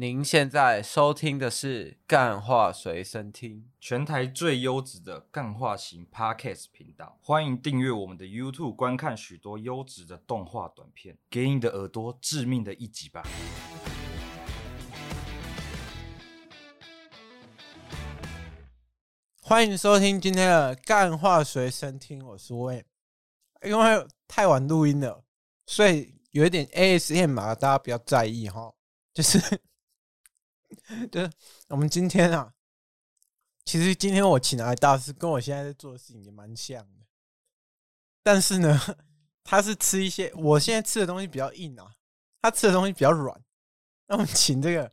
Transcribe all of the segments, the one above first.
您现在收听的是《干话随身听》，全台最优质的干话型 Podcast 频道。欢迎订阅我们的 YouTube，观看许多优质的动画短片，给你的耳朵致命的一击吧！欢迎收听今天的《干话随身听》，我是 Wayne。因为太晚录音了，所以有一点 ASMR 嘛，大家不要在意哈，就是。对我们今天啊，其实今天我请来的大师，跟我现在在做的事情也蛮像的。但是呢，他是吃一些我现在吃的东西比较硬啊，他吃的东西比较软。那我们请这个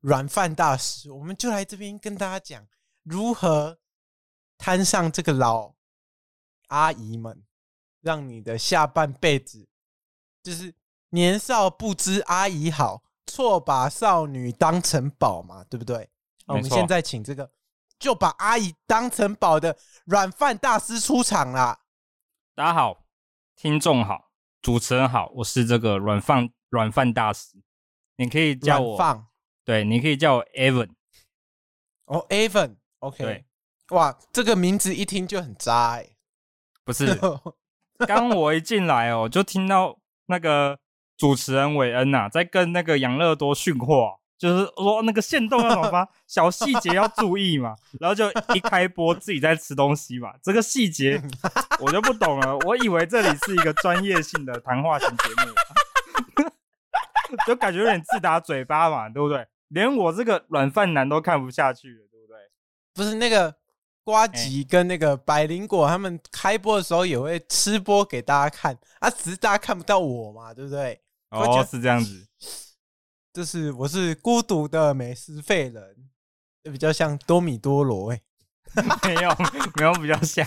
软饭大师，我们就来这边跟大家讲如何摊上这个老阿姨们，让你的下半辈子就是年少不知阿姨好。错把少女当成宝嘛，对不对？我们现在请这个就把阿姨当成宝的软饭大师出场啦！大家好，听众好，主持人好，我是这个软饭软饭大师，你可以叫我放，对，你可以叫我 Evan。哦，Evan，OK，对，哇，这个名字一听就很渣哎、欸。不是，刚我一进来哦，就听到那个。主持人韦恩呐、啊，在跟那个养乐多训话，就是说那个限动要怎么发，小细节要注意嘛。然后就一开播自己在吃东西嘛，这个细节我就不懂了。我以为这里是一个专业性的谈话型节目，就感觉有点自打嘴巴嘛，对不对？连我这个软饭男都看不下去了，对不对？不是那个瓜吉跟那个百灵果他们开播的时候也会吃播给大家看啊，只是大家看不到我嘛，对不对？哦，是这样子，就是我是孤独的美食废人，就比较像多米多罗哎，没有没有比较像，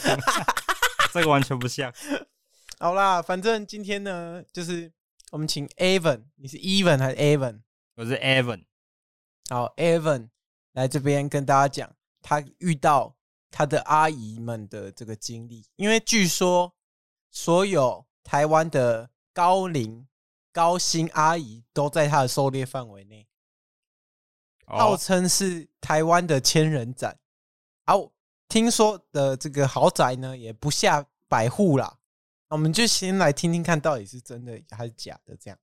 这个完全不像。好啦，反正今天呢，就是我们请 Evan，你是 Evan 还是 Evan？我是 Evan。好，Evan 来这边跟大家讲他遇到他的阿姨们的这个经历，因为据说所有台湾的高龄。高薪阿姨都在他的狩猎范围内，号称是台湾的千人斩。啊，听说的这个豪宅呢，也不下百户啦。我们就先来听听看到底是真的还是假的。这样，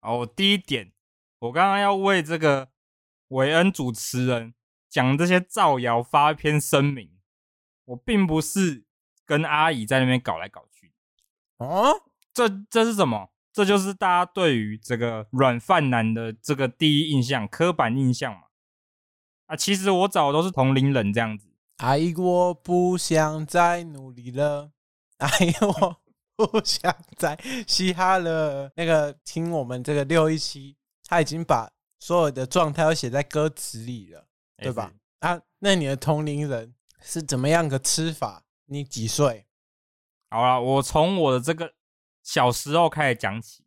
哦，第一点，我刚刚要为这个韦恩主持人讲这些造谣发一篇声明，我并不是跟阿姨在那边搞来搞去。哦，这这是什么？这就是大家对于这个软饭男的这个第一印象、刻板印象嘛。啊，其实我找的都是同龄人这样子。哎，我不想再努力了。哎，我 不想再嘻哈了。那个听我们这个六一七，他已经把所有的状态都写在歌词里了，对吧？啊，那你的同龄人是怎么样个吃法？你几岁？好了，我从我的这个。小时候开始讲起，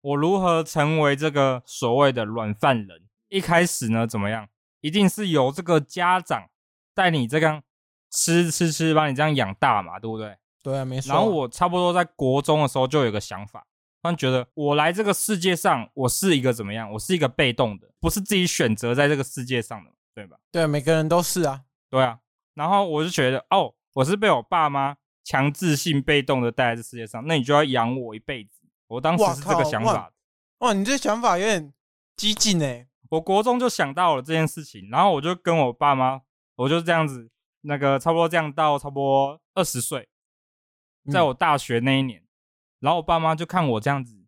我如何成为这个所谓的软饭人。一开始呢，怎么样？一定是由这个家长带你这样吃吃吃，把你这样养大嘛，对不对？对啊，没错。然后我差不多在国中的时候就有个想法，突然觉得我来这个世界上，我是一个怎么样？我是一个被动的，不是自己选择在这个世界上的，对吧？对，每个人都是啊。对啊。然后我就觉得，哦，我是被我爸妈。强制性被动的待在这世界上，那你就要养我一辈子。我当时是这个想法哇。哇，你这想法有点激进诶。我国中就想到了这件事情，然后我就跟我爸妈，我就这样子，那个差不多这样到差不多二十岁，在我大学那一年，嗯、然后我爸妈就看我这样子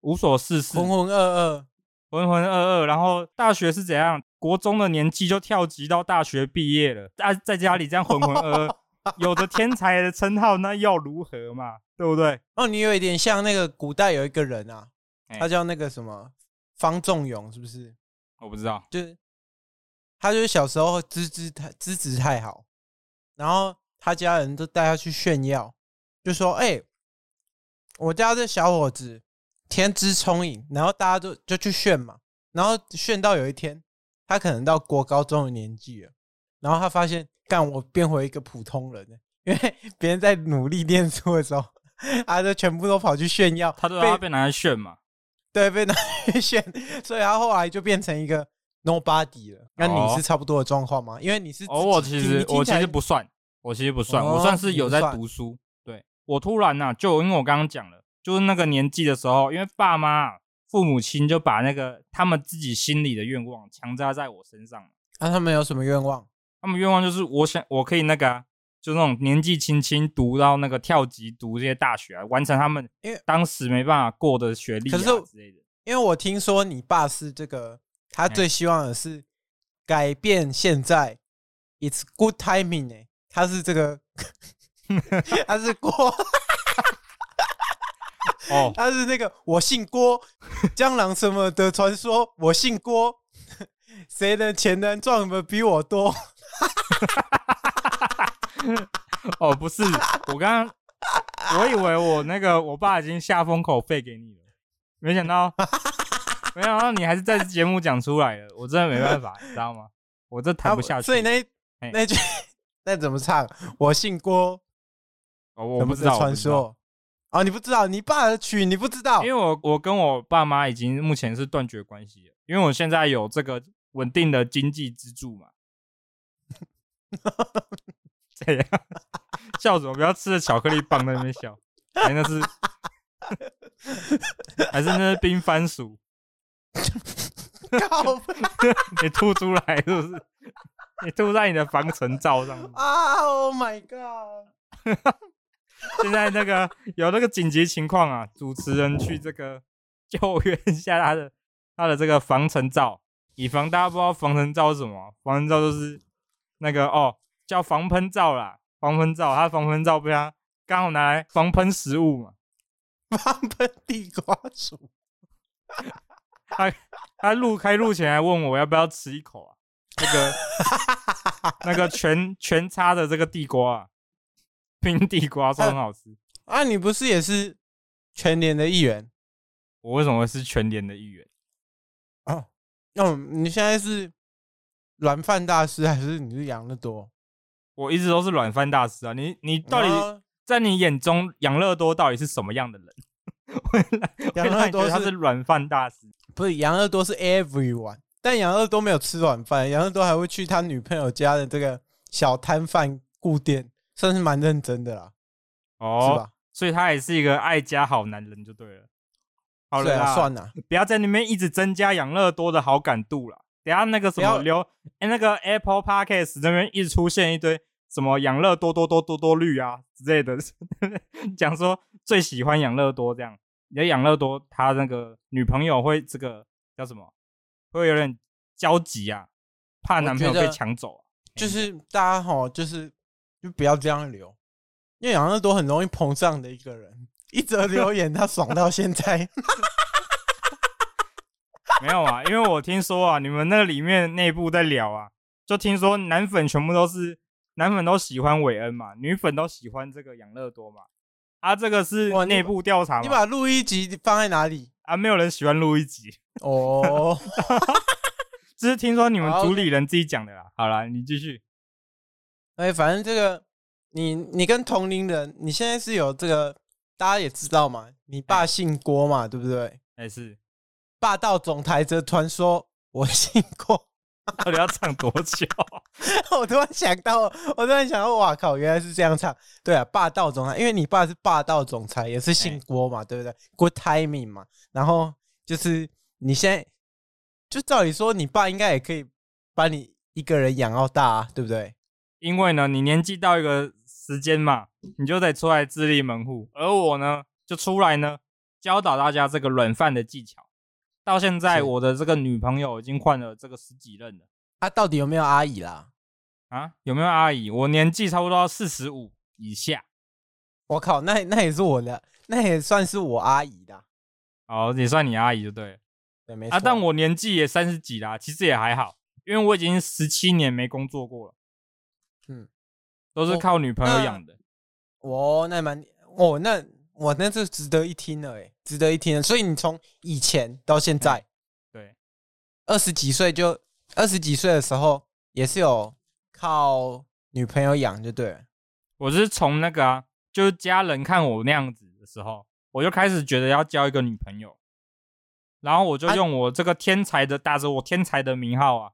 无所事事，浑浑噩噩，浑浑噩噩。然后大学是怎样？国中的年纪就跳级到大学毕业了，在在家里这样浑浑噩噩。有着天才的称号，那又如何嘛？对不对？哦，你有一点像那个古代有一个人啊，他叫那个什么方仲永，是不是？我不知道，就是他就是小时候资质太资质太好，然后他家人都带他去炫耀，就说：“哎、欸，我家这小伙子天资聪颖。”然后大家都就去炫嘛，然后炫到有一天，他可能到国高中的年纪了，然后他发现。干我变回一个普通人，因为别人在努力念书的时候，他就全部都跑去炫耀，他都要被拿来炫嘛，对，被拿来炫，所以他后来就变成一个 nobody 了。那你是差不多的状况吗？哦、因为你是哦，我其实我其实不算，我其实不算，哦、我算是有在读书。对，我突然呐、啊，就因为我刚刚讲了，就是那个年纪的时候，因为爸妈、父母亲就把那个他们自己心里的愿望强加在我身上。那、啊、他们有什么愿望？他们愿望就是我想我可以那个、啊，就那种年纪轻轻读到那个跳级读这些大学啊，完成他们因为当时没办法过的学历啊之类的。因为我听说你爸是这个，他最希望的是改变现在，It's good timing 呢、欸。他是这个，他是郭，哦，他是那个我姓郭，江郎什么的传说，我姓郭，谁的钱能赚的比我多？哦，不是，我刚刚我以为我那个我爸已经下封口费给你了。没想到，没想到你还是在节目讲出来了，我真的没办法，你知道吗？我这谈不下去。所以那那句那怎么唱？我姓郭，哦，我不知道传说。哦，你不知道，你爸的曲你不知道？因为我我跟我爸妈已经目前是断绝关系了，因为我现在有这个稳定的经济支柱嘛。这样笑什么？不要吃着巧克力棒在那边笑，哎，那是。还是那是冰番薯？你吐出来是不是？你吐在你的防尘罩上啊！Oh my god！现在那个有那个紧急情况啊，主持人去这个救援一下他的他的这个防尘罩，以防大家不知道防尘罩是什么？防尘罩就是那个哦，叫防喷罩啦，防喷罩，他防喷罩被他刚好拿来防喷食物嘛。防喷地瓜薯，他他录开录前还问我要不要吃一口啊？那个 那个全全插的这个地瓜啊，冰地瓜说很好吃啊！你不是也是全联的一员？我为什么会是全联的一员？哦，那你现在是软饭大师还是你是养乐多？我一直都是软饭大师啊！你你到底？在你眼中，养乐多到底是什么样的人？养乐多他是软饭大师，不是养乐多是 everyone，但养乐多没有吃软饭，养乐多还会去他女朋友家的这个小摊贩顾店，算是蛮认真的啦。哦，是吧？所以他也是一个爱家好男人，就对了。好了，啊、算了，不要在那边一直增加养乐多的好感度了。等下那个什么留，哎，那个 Apple Podcast 那边一直出现一堆。什么养乐多多多多多绿啊之类的，讲说最喜欢养乐多这样。你的养乐多他那个女朋友会这个叫什么？会有点焦急啊，怕男朋友被抢走啊。就是大家哈，就是就不要这样留，因为养乐多很容易膨胀的一个人。一则留言他爽到现在，没有啊？因为我听说啊，你们那里面内部在聊啊，就听说男粉全部都是。男粉都喜欢韦恩嘛，女粉都喜欢这个养乐多嘛。啊，这个是内部调查嘛。你把录一集放在哪里？啊，没有人喜欢录一集。哦，这是听说你们主理人自己讲的啦。好了，你继续。哎，反正这个你你跟同龄人，你现在是有这个，大家也知道嘛。你爸姓郭嘛，对不对？哎，是。霸道总裁则传说，我姓郭。到底要唱多久？我突然想到，我突然想到，哇靠，原来是这样唱。对啊，霸道总裁，因为你爸是霸道总裁，也是姓郭嘛，欸、对不对？Good timing 嘛。然后就是你现在，就照理说，你爸应该也可以把你一个人养到大，啊，对不对？因为呢，你年纪到一个时间嘛，你就得出来自立门户，而我呢，就出来呢，教导大家这个软饭的技巧。到现在，我的这个女朋友已经换了这个十几任了。她、啊、到底有没有阿姨啦？啊，有没有阿姨？我年纪差不多四十五以下。我靠，那那也是我的，那也算是我阿姨的。哦，也算你阿姨就对了。对，没错。啊，但我年纪也三十几啦，其实也还好，因为我已经十七年没工作过了。嗯，都是靠女朋友养的。哦，那蛮哦，那。哇，那这值得一听了诶，值得一听了。所以你从以前到现在，对，二十几岁就二十几岁的时候，也是有靠女朋友养，就对了。我是从那个啊，就是家人看我那样子的时候，我就开始觉得要交一个女朋友。然后我就用我这个天才的打着我天才的名号啊，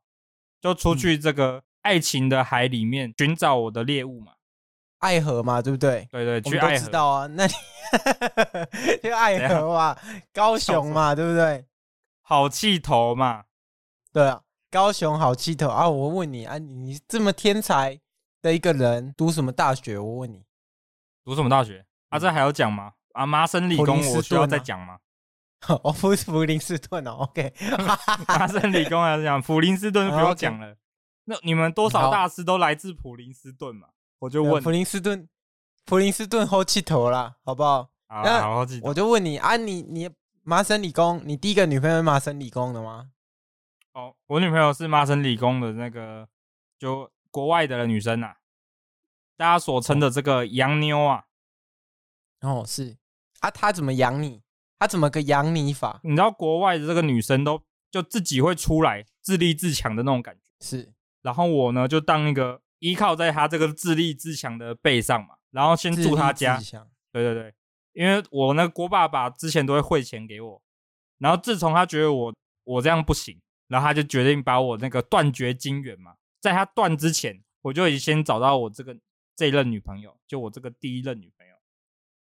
就出去这个爱情的海里面寻找我的猎物嘛。爱河嘛，对不对？对对，去爱河。知道啊，那你 去爱河嘛，高雄嘛，对不对？好气头嘛，对啊，高雄好气头啊！我问你啊，你这么天才的一个人，读什么大学？我问你，读什么大学？啊，这还要讲吗？啊，麻省理工，我需要再讲吗？哦，不是普林斯顿哦，OK，麻省理工还是讲普林斯顿就不用讲了。那你们多少大师都来自普林斯顿嘛？我就问普林斯顿，普林斯顿后气头啦，好不好？好，好我就问你啊，你你麻省理工，你第一个女朋友是麻省理工的吗？哦，我女朋友是麻省理工的那个，就国外的女生啊，大家所称的这个洋妞啊。哦，是啊，她怎么养你？她怎么个养你法？你知道国外的这个女生都就自己会出来自立自强的那种感觉，是。然后我呢，就当一个。依靠在她这个自立自强的背上嘛，然后先住他家。对对对，因为我那个郭爸爸之前都会汇钱给我，然后自从他觉得我我这样不行，然后他就决定把我那个断绝金援嘛。在他断之前，我就已经先找到我这个这一任女朋友，就我这个第一任女朋友，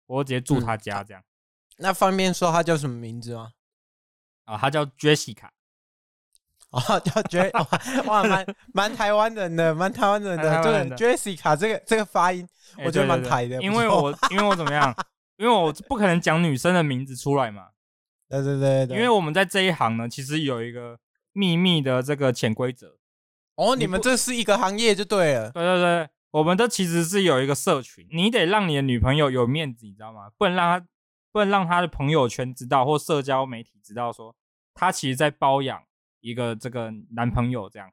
我直接住他家这样。嗯，那方便说他叫什么名字吗？啊，他叫 Jessica。哦，叫 J 哇，蛮蛮台湾人的，蛮台湾人的，对 Jessica 这个这个发音，我觉得蛮台的。因为我因为我怎么样？因为我不可能讲女生的名字出来嘛。对对对对。因为我们在这一行呢，其实有一个秘密的这个潜规则。哦，你们这是一个行业就对了。对对对，我们这其实是有一个社群，你得让你的女朋友有面子，你知道吗？不能让她不能让她的朋友圈知道，或社交媒体知道说她其实在包养。一个这个男朋友这样，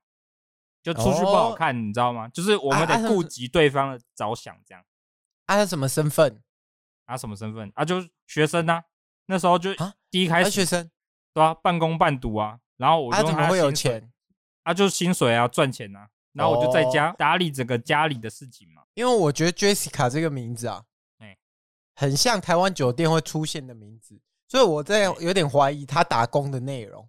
就出去不好看，哦、你知道吗？就是我们得顾及对方的着想，这样。啊，他什么身份？啊，什么身份？啊，就是学生啊。那时候就第一开始，学生对啊，半工半读啊。然后我就他、啊、怎么会有钱？啊，就是薪水啊，赚钱啊。然后我就在家打理整个家里的事情嘛。因为我觉得 Jessica 这个名字啊，哎，很像台湾酒店会出现的名字，所以我在有点怀疑他打工的内容。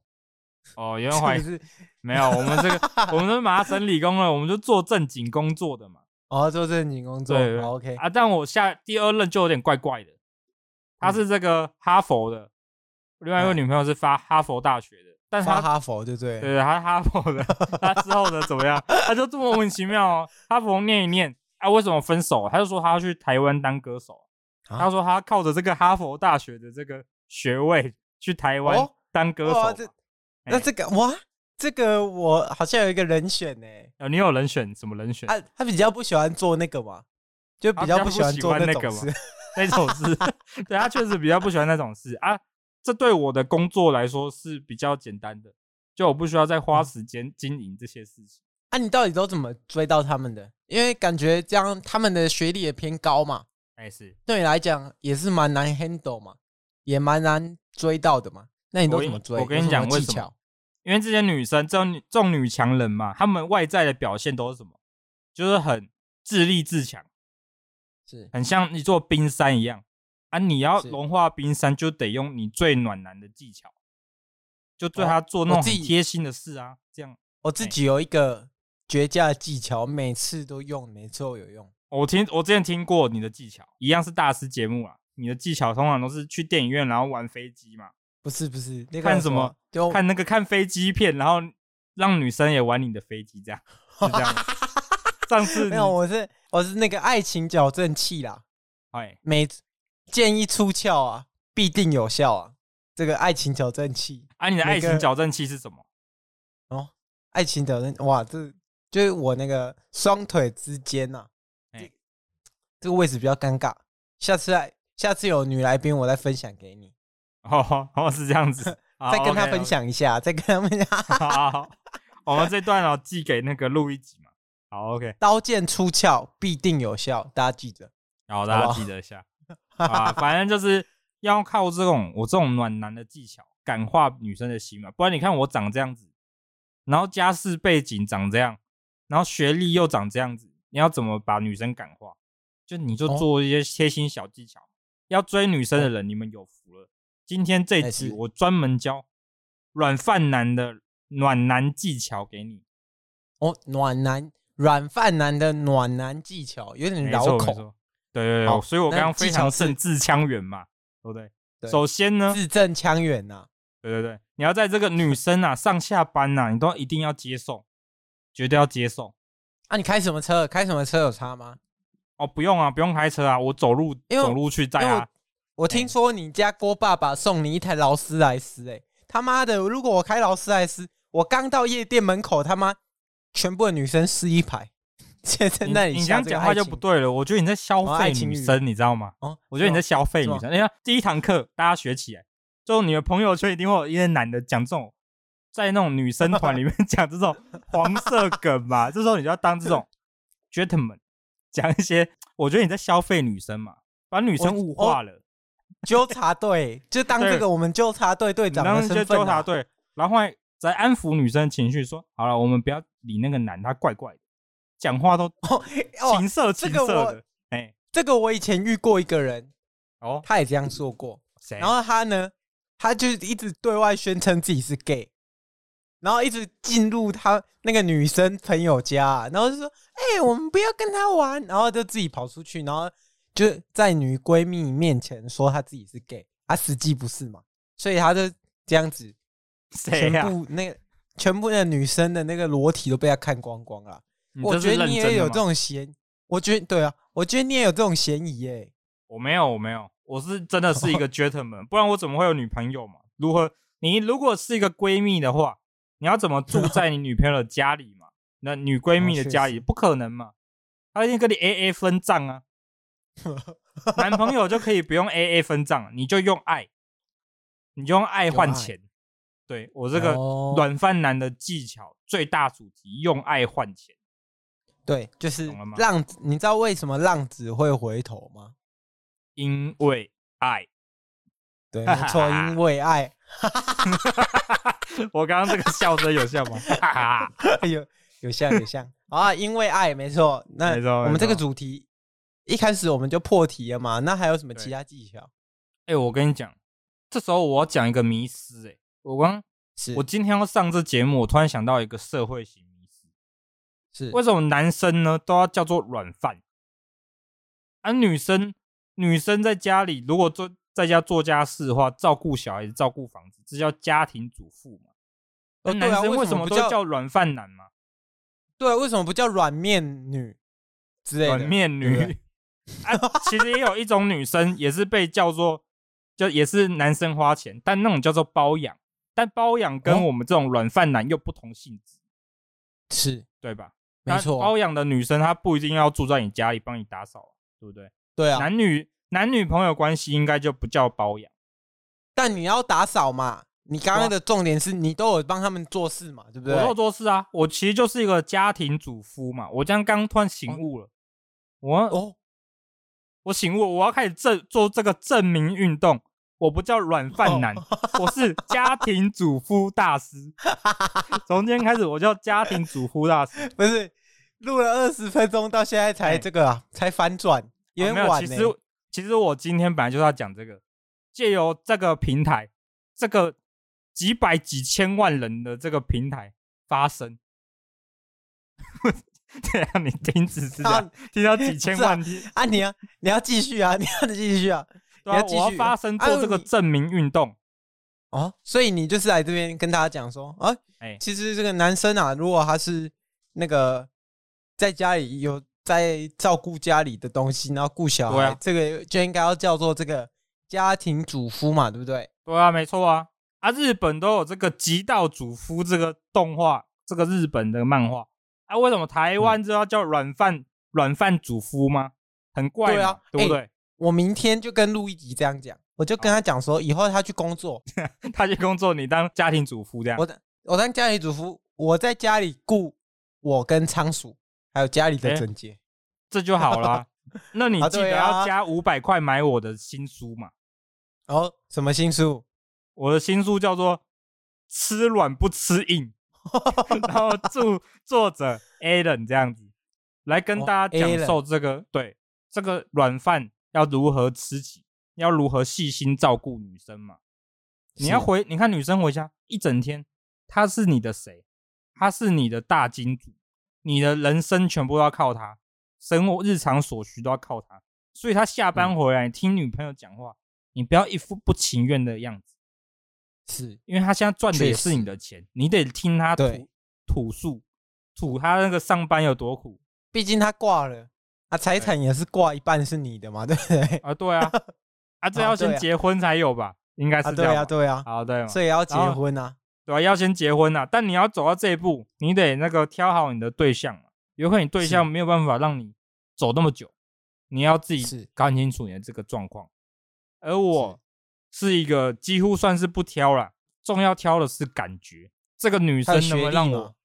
哦，有人 怀疑是，没有，我们这个我们是麻省理工了，我们就做正经工作的嘛。哦，做正经工作，对，OK 啊。但我下第二任就有点怪怪的，他是这个哈佛的，另外一个女朋友是发哈佛大学的，但是他哈佛对不对？对，他是哈佛的，他之后的怎么样？他就这么莫名其妙哦，哈佛念一念，啊，为什么分手？他就说他要去台湾当歌手，他说他靠着这个哈佛大学的这个学位去台湾当歌手。那这个哇，这个我好像有一个人选呢。哦，你有人选？什么人选？他他比较不喜欢做那个嘛，就比较不喜欢做那个嘛，那种事。对，他确实比较不喜欢那种事啊。这对我的工作来说是比较简单的，就我不需要再花时间经营这些事情。啊，你到底都怎么追到他们的？因为感觉这样他们的学历也偏高嘛。哎，是对你来讲也是蛮难 handle 嘛，也蛮难追到的嘛。那你都怎么追？我跟你讲为什么？因为这些女生，这种这种女强人嘛，她们外在的表现都是什么？就是很自立自强，是很像一座冰山一样啊！你要融化冰山，就得用你最暖男的技巧，就对她做那种贴心的事啊。这样，我自己有一个绝佳的技巧，每次都用，每次都有用。我听我之前听过你的技巧，一样是大师节目啊。你的技巧通常都是去电影院，然后玩飞机嘛。不是不是，那个、看什么？就看那个看飞机片，然后让女生也玩你的飞机，这样是这样。上次 没有，我是我是那个爱情矫正器啦。哎，每建议出鞘啊，必定有效啊。这个爱情矫正器，啊，你的爱情矫正器是什么？哦，爱情矫正，哇，这就是我那个双腿之间呐、啊。哎、欸，这个位置比较尴尬。下次来，下次有女来宾，我再分享给你。哦哦，是这样子，再跟他分享一下，再跟他 分享。好，我们这段哦寄给那个录一集嘛。好，OK。刀剑出鞘必定有效，大家记得。然后大家记得一下啊，反正就是要靠这种我这种暖男的技巧感化女生的心嘛。不然你看我长这样子，然后家世背景长这样，然后学历又长这样子，你要怎么把女生感化？就你就做一些贴心小技巧。要追女生的人，你们有福了。今天这集我专门教软饭男的暖男技巧给你。哦，暖男软饭男的暖男技巧有点绕口。对对对，所以我刚刚非常胜字腔圆嘛，对不对？对首先呢，字正腔圆呐。对对对，你要在这个女生啊上下班呐、啊，你都一定要接送，绝对要接送。啊，你开什么车？开什么车有差吗？哦，不用啊，不用开车啊，我走路走路去载啊。我听说你家郭爸爸送你一台劳斯莱斯，哎，他妈的！如果我开劳斯莱斯，我刚到夜店门口，他妈全部的女生是一排。现在那里你这样讲话就不对了。我觉得你在消费女生，你知道吗？哦，我觉得你在消费女生。你看第一堂课，大家学起来，就你的朋友圈一定会有一些男的讲这种，在那种女生团里面 讲这种黄色梗嘛。这时候你就要当这种 gentleman，讲一些。我觉得你在消费女生嘛，把女生物化了。纠察队就当这个我们纠察队队长的身份，纠察队，然后再安抚女生情绪，说好了，我们不要理那个男，他怪怪的。讲话都情色情色的，哎，这个我以前遇过一个人，哦，他也这样说过。然后他呢，他就一直对外宣称自己是 gay，然后一直进入他那个女生朋友家，然后就说：“哎，我们不要跟他玩。”然后就自己跑出去，然后就在女闺蜜面前说她自己是 gay，他实际不是嘛，所以她就这样子，全部那个全部的女生的那个裸体都被她看光光了。我觉得你也有这种嫌，我觉得对啊，我觉得你也有这种嫌疑耶。我没有，我没有，我是真的是一个 gentleman，不然我怎么会有女朋友嘛？如何？你如果是一个闺蜜的话，你要怎么住在你女朋友的家里嘛？那女闺蜜的家里不可能嘛？她一定跟你 A A 分账啊。男朋友就可以不用 A A 分账，你就用爱，你就用爱换钱。对，我这个软饭男的技巧最大主题，用爱换钱。对，就是浪子。你知道为什么浪子会回头吗？因为爱。对，没错，因为爱。我刚刚这个笑声有效吗？有有像有像啊！因为爱，没错。那我们这个主题一开始我们就破题了嘛？那还有什么其他技巧？哎、欸，我跟你讲，这时候我要讲一个迷思。哎，我刚是我今天要上这节目，我突然想到一个社会型迷思。是为什么男生呢都要叫做软饭，而、啊、女生女生在家里如果做在家做家事的话，照顾小孩子、照顾房子，这叫家庭主妇嘛？而男生为什么都叫软饭男嘛？对啊，为什么不叫软面女之类的？软面女啊，其实也有一种女生也是被叫做，就也是男生花钱，但那种叫做包养，但包养跟我们这种软饭男又不同性质，是对吧？没错，包养的女生她不一定要住在你家里帮你打扫，对不对？对啊，男女男女朋友关系应该就不叫包养，但你要打扫嘛。你刚刚的重点是你都有帮他们做事嘛，对不对？我都有做事啊，我其实就是一个家庭主夫嘛。我这样刚突然醒悟了，哦、我哦，我醒悟，我要开始证做这个证明运动。我不叫软饭男，哦、我是家庭主夫大师。从今天开始，我叫家庭主夫大师。不是录了二十分钟，到现在才这个啊，欸、才反转，有点晚、欸。其实，其实我今天本来就是要讲这个，借由这个平台，这个几百几千万人的这个平台发声。对啊，你停止是这样，听到几千万听啊，啊？你要你要继续啊，你要继续啊。你要继续发声做这个证明运动哦，所以你就是来这边跟大家讲说啊，哎，其实这个男生啊，如果他是那个在家里有在照顾家里的东西，然后顾小孩，这个就应该要叫做这个家庭主夫嘛，对不对？对啊，没错啊，啊，日本都有这个极道主夫这个动画，这个日本的漫画啊，为什么台湾就要叫软饭软饭主夫吗？很怪啊，对不对？我明天就跟陆一吉这样讲，我就跟他讲说，以后他去工作，他去工作，你当家庭主妇这样。我我当家庭主妇，我在家里顾我跟仓鼠，还有家里的整洁，这就好了。那你记得要加五百块买我的新书嘛？哦，什么新书？我的新书叫做《吃软不吃硬》，然后祝作者 Alan 这样子来跟大家讲授这个对这个软饭。要如何吃起？要如何细心照顾女生嘛？你要回，你看女生回家一整天，她是你的谁？她是你的大金主，你的人生全部都要靠她，生活日常所需都要靠她。所以她下班回来，听女朋友讲话，你不要一副不情愿的样子，是因为他现在赚的也是你的钱，你得听他吐吐诉，吐他那个上班有多苦。毕竟他挂了，啊，财产也是挂一半是你的嘛，对不对？啊，对啊，啊，这要先结婚才有吧？应该是这样、啊。对啊，对啊，好对，所以要结婚啊，对啊，要先结婚啊。但你要走到这一步，你得那个挑好你的对象嘛。有可能你对象没有办法让你走那么久，你要自己搞清楚你的这个状况。而我是一个几乎算是不挑了，重要挑的是感觉。这个女生能不能让我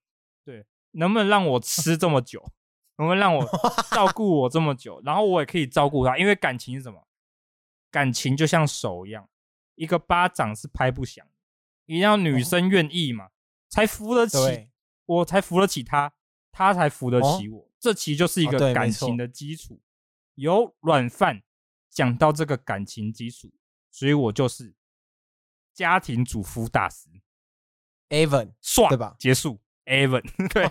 对，能不能让我吃这么久？能不能让我照顾我这么久？然后我也可以照顾她，因为感情是什么？感情就像手一样。一个巴掌是拍不响，一定要女生愿意嘛，才扶得起，我才扶得起她，她才扶得起我。这其实就是一个感情的基础，由软饭讲到这个感情基础，所以我就是家庭主夫大师，Evan 帅对吧？结束，Evan 对，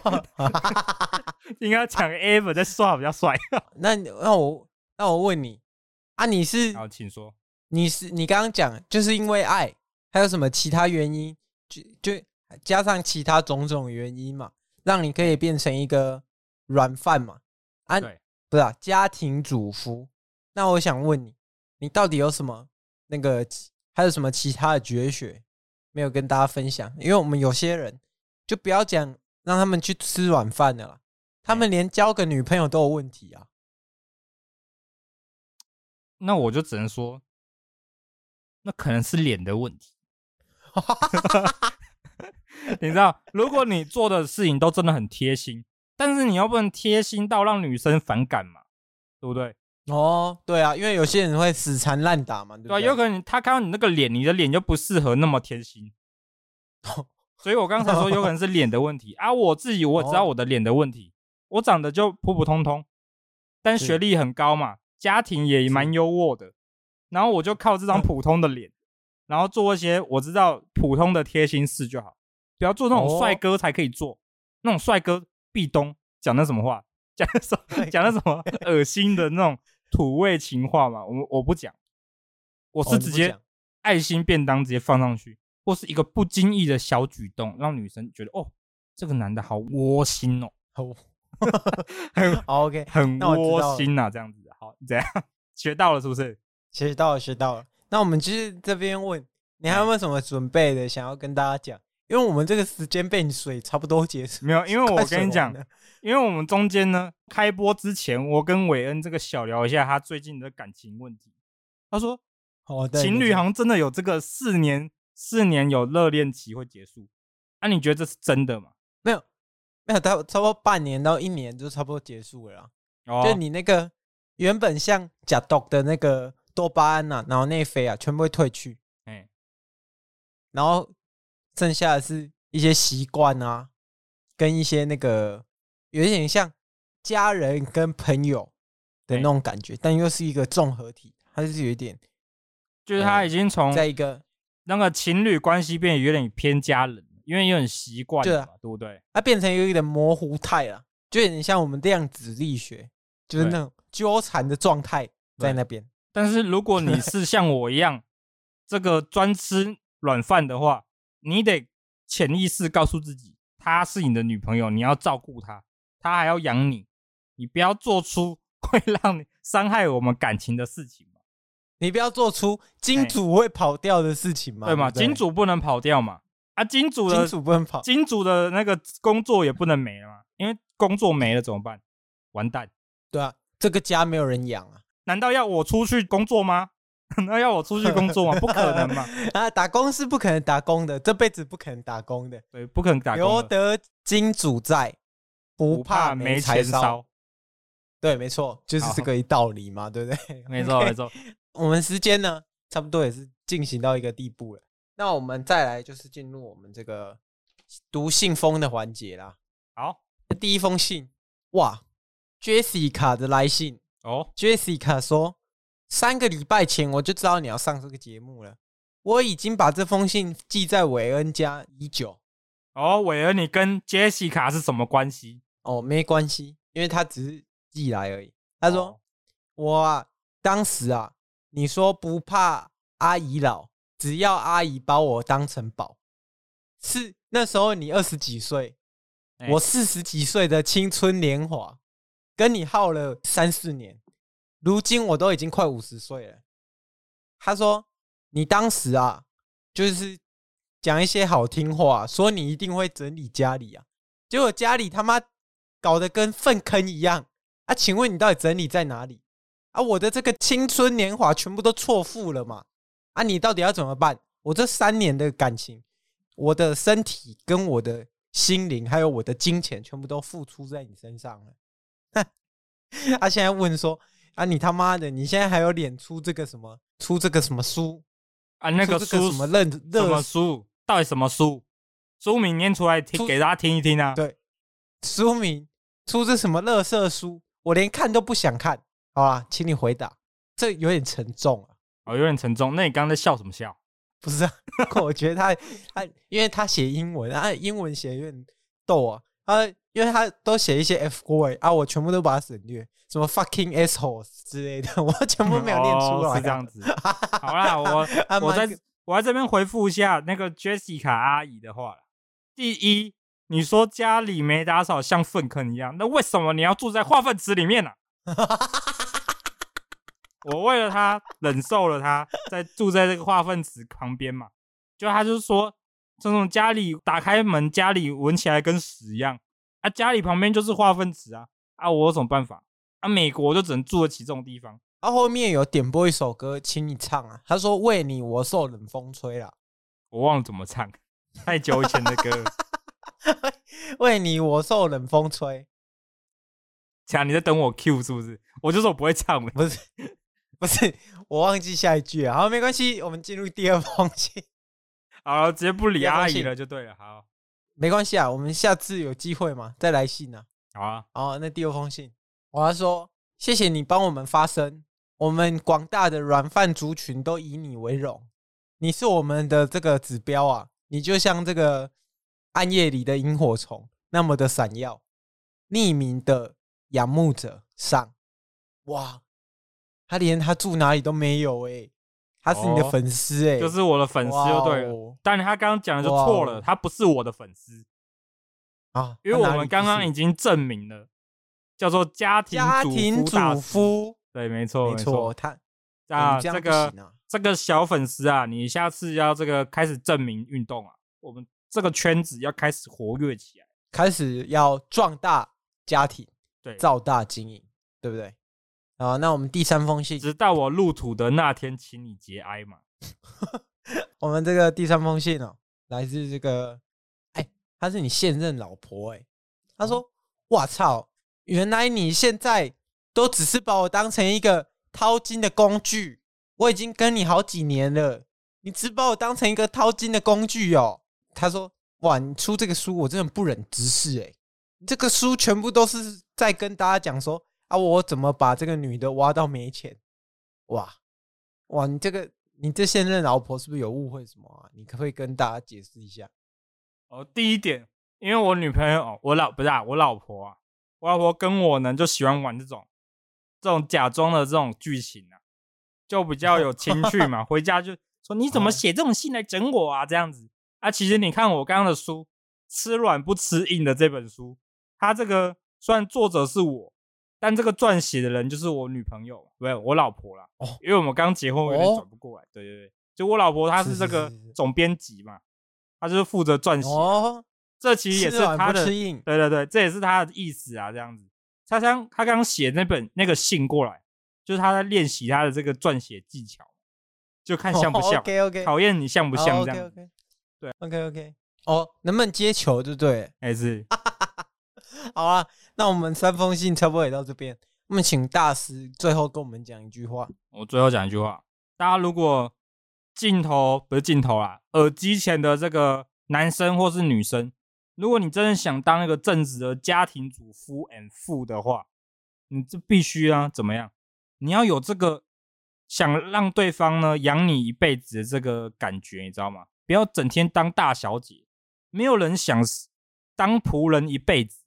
应该讲 Evan 在帅比较帅。那那我那我问你啊，你是好，请说。你是你刚刚讲，就是因为爱，还有什么其他原因？就就加上其他种种原因嘛，让你可以变成一个软饭嘛？啊，对不是啊，家庭主夫。那我想问你，你到底有什么那个，还有什么其他的绝学没有跟大家分享？因为我们有些人就不要讲让他们去吃软饭的了，他们连交个女朋友都有问题啊。那我就只能说。那可能是脸的问题，你知道，如果你做的事情都真的很贴心，但是你又不能贴心到让女生反感嘛，对不对？哦，对啊，因为有些人会死缠烂打嘛，对不对？对啊，有可能他看到你那个脸，你的脸就不适合那么贴心，所以我刚才说有可能是脸的问题 啊。我自己我知道我的脸的问题，我长得就普普通通，但学历很高嘛，家庭也蛮优渥的。然后我就靠这张普通的脸，然后做一些我知道普通的贴心事就好，不要做那种帅哥才可以做，那种帅哥壁咚讲的什么话，讲的什么讲的什么恶心的那种土味情话嘛，我我不讲，我是直接爱心便当直接放上去，或是一个不经意的小举动，让女生觉得哦，这个男的好窝心哦，很 OK，很窝心呐，这样子，好，这样 学到了是不是？学到了，学到了。那我们其实这边问你，还有没有什么准备的想要跟大家讲？因为我们这个时间被你水差不多结束。没有，因为我跟你讲，因为我们中间呢，开播之前，我跟韦恩这个小聊一下他最近的感情问题。他说：“哦，情侣好像真的有这个四年，四年有热恋期会结束。那你觉得这是真的吗？”没有，没有，差差不多半年到一年就差不多结束了。哦，就你那个原本像假毒的那个。多巴胺呐，然后内啡啊，全部会褪去，哎，然后剩下的是一些习惯啊，跟一些那个有点像家人跟朋友的那种感觉，但又是一个综合体，它是有一点，就是他已经从在一个那个情侣关系变得有点偏家人，因为有点习惯，对啊，对不对？它变成有一点模糊态了，就有点像我们量子力学，就是那种纠缠的状态在那边。但是如果你 是像我一样，这个专吃软饭的话，你得潜意识告诉自己，她是你的女朋友，你要照顾她，她还要养你，你不要做出 会让你伤害我们感情的事情嘛。你不要做出金主会跑掉的事情嘛，对吗？金主不能跑掉嘛。啊，金主的金主不能跑，金主的那个工作也不能没了嘛，因为工作没了怎么办？完蛋。对啊，这个家没有人养啊。难道要我出去工作吗？那要我出去工作吗？不可能嘛！啊，打工是不可能打工的，这辈子不可能打工的。对，不可能打工。留得金主在，不怕没柴烧。对，没错，就是这个一道理嘛，对不对？没错，没错。我们时间呢，差不多也是进行到一个地步了。那我们再来就是进入我们这个读信封的环节啦。好，第一封信，哇，Jessica 的来信。哦，Jessica 说，三个礼拜前我就知道你要上这个节目了。我已经把这封信寄在韦恩家已久。哦，韦恩，你跟杰西卡是什么关系？哦，没关系，因为他只是寄来而已。他说：“哦、我啊，当时啊，你说不怕阿姨老，只要阿姨把我当成宝。是那时候你二十几岁，欸、我四十几岁的青春年华，跟你耗了三四年，如今我都已经快五十岁了。”他说：“你当时啊，就是。”讲一些好听话，说你一定会整理家里啊，结果家里他妈搞得跟粪坑一样啊！请问你到底整理在哪里啊？我的这个青春年华全部都错付了嘛？啊，你到底要怎么办？我这三年的感情，我的身体跟我的心灵，还有我的金钱，全部都付出在你身上了。哼！他现在问说啊，你他妈的，你现在还有脸出这个什么？出这个什么书啊？那个书什么认什么书？到底什么书？书名念出来听，给大家听一听啊！对，书名出这什么垃圾书？我连看都不想看。好吧，请你回答。这有点沉重啊！哦，有点沉重。那你刚刚在笑什么笑？不是啊，我觉得他他，因为他写英文啊，英文写有点逗啊。他因为他都写一些 F boy 啊，我全部都把它省略，什么 fucking assholes 之类的，我全部没有念出来。哦、是这样子。好啦，我 我在。我在这边回复一下那个 Jessica 阿姨的话。第一，你说家里没打扫像粪坑一样，那为什么你要住在化粪池里面呢、啊？我为了他忍受了他在住在这个化粪池旁边嘛，就他就是说这种家里打开门，家里闻起来跟屎一样啊，家里旁边就是化粪池啊啊，我有什么办法啊？美国就只能住得起这种地方。他、啊、后面有点播一首歌，请你唱啊。他说：“为你，我受冷风吹了。”我忘了怎么唱，太久以前的歌。为你，我受冷风吹。强，你在等我 Q 是不是？我就说我不会唱，不是，不是，我忘记下一句了。好，没关系，我们进入第二封信。好，直接不理阿姨了就对了。好，没关系啊，我们下次有机会嘛，再来信呢、啊。好啊，好，那第二封信，我要说，谢谢你帮我们发声。我们广大的软饭族群都以你为荣，你是我们的这个指标啊！你就像这个暗夜里的萤火虫，那么的闪耀。匿名的仰慕者上，哇，他连他住哪里都没有哎、欸，他是你的粉丝哎、就是我的粉丝就对了。哦、但他刚刚讲的就错了，他不是我的粉丝啊，因为我们刚刚已经证明了，叫做家庭家庭主夫。对，没错，没错，他啊，这，这个这个小粉丝啊，你下次要这个开始证明运动啊，我们这个圈子要开始活跃起来，开始要壮大家庭，对，造大经营，对不对？啊，那我们第三封信，直到我入土的那天，请你节哀嘛。我们这个第三封信哦，来自这个，哎，她是你现任老婆哎，他说，我操，原来你现在。都只是把我当成一个掏金的工具，我已经跟你好几年了，你只把我当成一个掏金的工具哦。他说：“哇，你出这个书，我真的不忍直视诶。这个书全部都是在跟大家讲说啊，我怎么把这个女的挖到没钱？哇哇，你这个你这现任老婆是不是有误会什么啊？你可不可以跟大家解释一下？哦，第一点，因为我女朋友，我老不是啊，我老婆啊，我老婆跟我呢就喜欢玩这种。”这种假装的这种剧情啊，就比较有情趣嘛。回家就说你怎么写这种信来整我啊？这样子啊，其实你看我刚刚的书《吃软不吃硬》的这本书，它这个虽然作者是我，但这个撰写的人就是我女朋友，不是我老婆啦。哦，因为我们刚结婚，我有点转不过来。对对对，就我老婆她是这个总编辑嘛，她就是负责撰写。哦，这其实也是她的，对对对，这也是她的意思啊，这样子。他刚他刚写那本那个信过来，就是他在练习他的这个撰写技巧，就看像不像，oh, okay, okay. 考验你像不像这样。Oh, okay, okay. 对，OK OK。哦，能不能接球，对不对？还是 好啊。那我们三封信差不多也到这边，我们请大师最后跟我们讲一句话。我最后讲一句话，大家如果镜头不是镜头啦，耳机前的这个男生或是女生。如果你真的想当那个正直的家庭主夫 and 父的话，你这必须啊，怎么样？你要有这个想让对方呢养你一辈子的这个感觉，你知道吗？不要整天当大小姐，没有人想当仆人一辈子，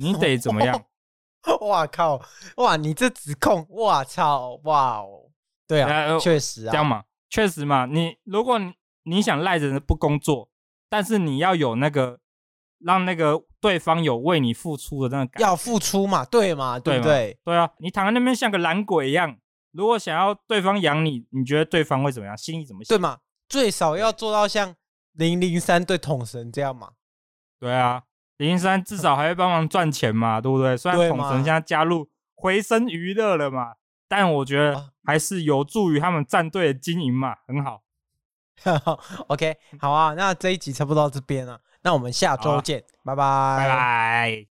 你得怎么样？哇靠！哇，你这指控，哇操！哇哦，对啊，确、呃、实啊，这样嘛，确实嘛。你如果你，你想赖着不工作，但是你要有那个让那个对方有为你付出的那个感觉，要付出嘛，对嘛，对不对？对啊，你躺在那边像个懒鬼一样。如果想要对方养你，你觉得对方会怎么样？心里怎么想？对嘛？最少要做到像零零三对统神这样嘛？对啊。零三至少还会帮忙赚钱嘛，对不对？虽然统神现在加入回声娱乐了嘛，但我觉得还是有助于他们战队的经营嘛，很好。OK，好啊，那这一集差不多到这边了，那我们下周见，拜拜，拜拜。